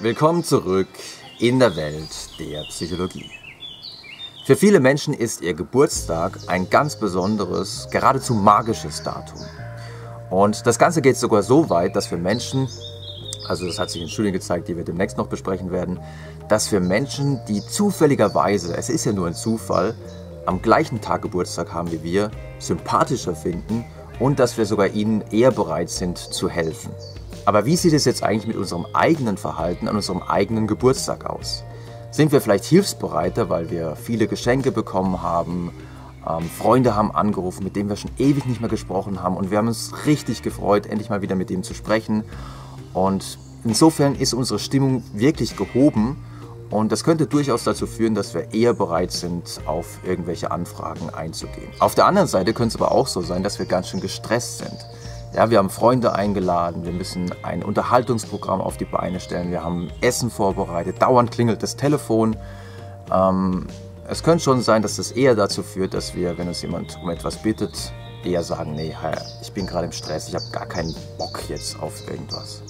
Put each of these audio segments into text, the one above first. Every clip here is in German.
Willkommen zurück in der Welt der Psychologie. Für viele Menschen ist ihr Geburtstag ein ganz besonderes, geradezu magisches Datum. Und das Ganze geht sogar so weit, dass für Menschen, also das hat sich in Studien gezeigt, die wir demnächst noch besprechen werden, dass für Menschen, die zufälligerweise, es ist ja nur ein Zufall, am gleichen Tag Geburtstag haben wie wir, sympathischer finden und dass wir sogar ihnen eher bereit sind zu helfen. Aber wie sieht es jetzt eigentlich mit unserem eigenen Verhalten an unserem eigenen Geburtstag aus? Sind wir vielleicht hilfsbereiter, weil wir viele Geschenke bekommen haben, ähm, Freunde haben angerufen, mit denen wir schon ewig nicht mehr gesprochen haben und wir haben uns richtig gefreut, endlich mal wieder mit dem zu sprechen. Und insofern ist unsere Stimmung wirklich gehoben und das könnte durchaus dazu führen, dass wir eher bereit sind, auf irgendwelche Anfragen einzugehen. Auf der anderen Seite könnte es aber auch so sein, dass wir ganz schön gestresst sind. Ja, wir haben Freunde eingeladen, wir müssen ein Unterhaltungsprogramm auf die Beine stellen, wir haben Essen vorbereitet, dauernd klingelt das Telefon. Ähm, es könnte schon sein, dass das eher dazu führt, dass wir, wenn uns jemand um etwas bittet, eher sagen, nee, ich bin gerade im Stress, ich habe gar keinen Bock jetzt auf irgendwas.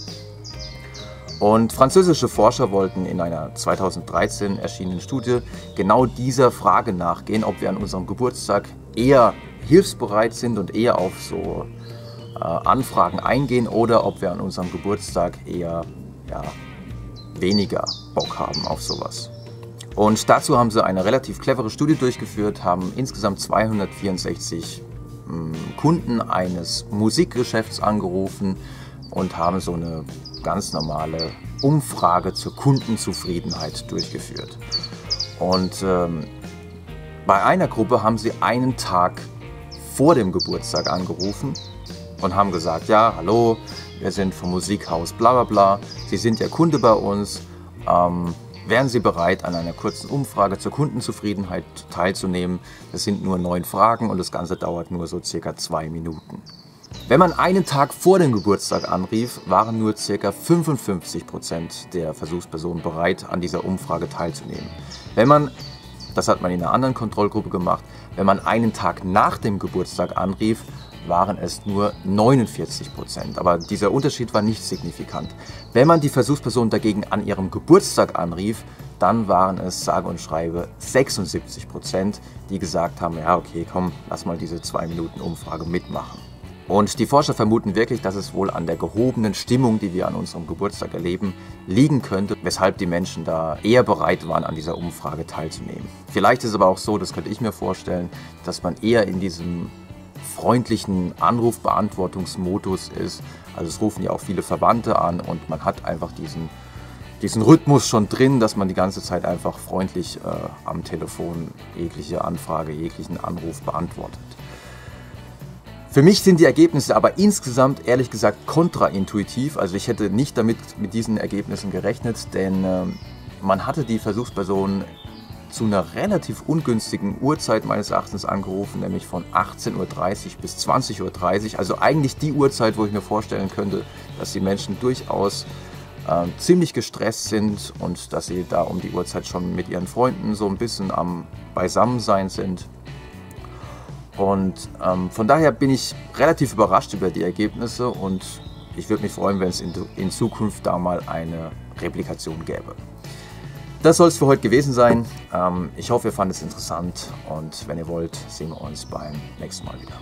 Und französische Forscher wollten in einer 2013 erschienenen Studie genau dieser Frage nachgehen, ob wir an unserem Geburtstag eher hilfsbereit sind und eher auf so Anfragen eingehen oder ob wir an unserem Geburtstag eher ja, weniger Bock haben auf sowas. Und dazu haben sie eine relativ clevere Studie durchgeführt, haben insgesamt 264 mh, hm, Kunden eines Musikgeschäfts angerufen und haben so eine ganz normale Umfrage zur Kundenzufriedenheit durchgeführt. Und ähm, bei einer Gruppe haben sie einen Tag vor dem Geburtstag angerufen und haben gesagt, ja, hallo, wir sind vom Musikhaus bla bla bla, Sie sind ja Kunde bei uns, ähm, wären Sie bereit, an einer kurzen Umfrage zur Kundenzufriedenheit teilzunehmen? Das sind nur neun Fragen und das Ganze dauert nur so circa zwei Minuten. Wenn man einen Tag vor dem Geburtstag anrief, waren nur ca. 55 Prozent der Versuchspersonen bereit, an dieser Umfrage teilzunehmen. Wenn man, das hat man in einer anderen Kontrollgruppe gemacht, wenn man einen Tag nach dem Geburtstag anrief, waren es nur 49 Prozent. Aber dieser Unterschied war nicht signifikant. Wenn man die Versuchsperson dagegen an ihrem Geburtstag anrief, dann waren es sage und schreibe 76 Prozent, die gesagt haben, ja okay, komm, lass mal diese zwei Minuten Umfrage mitmachen. Und die Forscher vermuten wirklich, dass es wohl an der gehobenen Stimmung, die wir an unserem Geburtstag erleben, liegen könnte, weshalb die Menschen da eher bereit waren, an dieser Umfrage teilzunehmen. Vielleicht ist es aber auch so, das könnte ich mir vorstellen, dass man eher in diesem freundlichen Anrufbeantwortungsmodus ist. Also es rufen ja auch viele Verwandte an und man hat einfach diesen, diesen Rhythmus schon drin, dass man die ganze Zeit einfach freundlich äh, am Telefon jegliche Anfrage, jeglichen Anruf beantwortet. Für mich sind die Ergebnisse aber insgesamt ehrlich gesagt kontraintuitiv. Also ich hätte nicht damit mit diesen Ergebnissen gerechnet, denn äh, man hatte die Versuchsperson zu einer relativ ungünstigen Uhrzeit meines Erachtens angerufen, nämlich von 18.30 Uhr bis 20.30 Uhr. Also eigentlich die Uhrzeit, wo ich mir vorstellen könnte, dass die Menschen durchaus äh, ziemlich gestresst sind und dass sie da um die Uhrzeit schon mit ihren Freunden so ein bisschen am Beisammensein sind. Und ähm, von daher bin ich relativ überrascht über die Ergebnisse und ich würde mich freuen, wenn es in, in Zukunft da mal eine Replikation gäbe. Das soll es für heute gewesen sein. Ähm, ich hoffe, ihr fandet es interessant und wenn ihr wollt, sehen wir uns beim nächsten Mal wieder.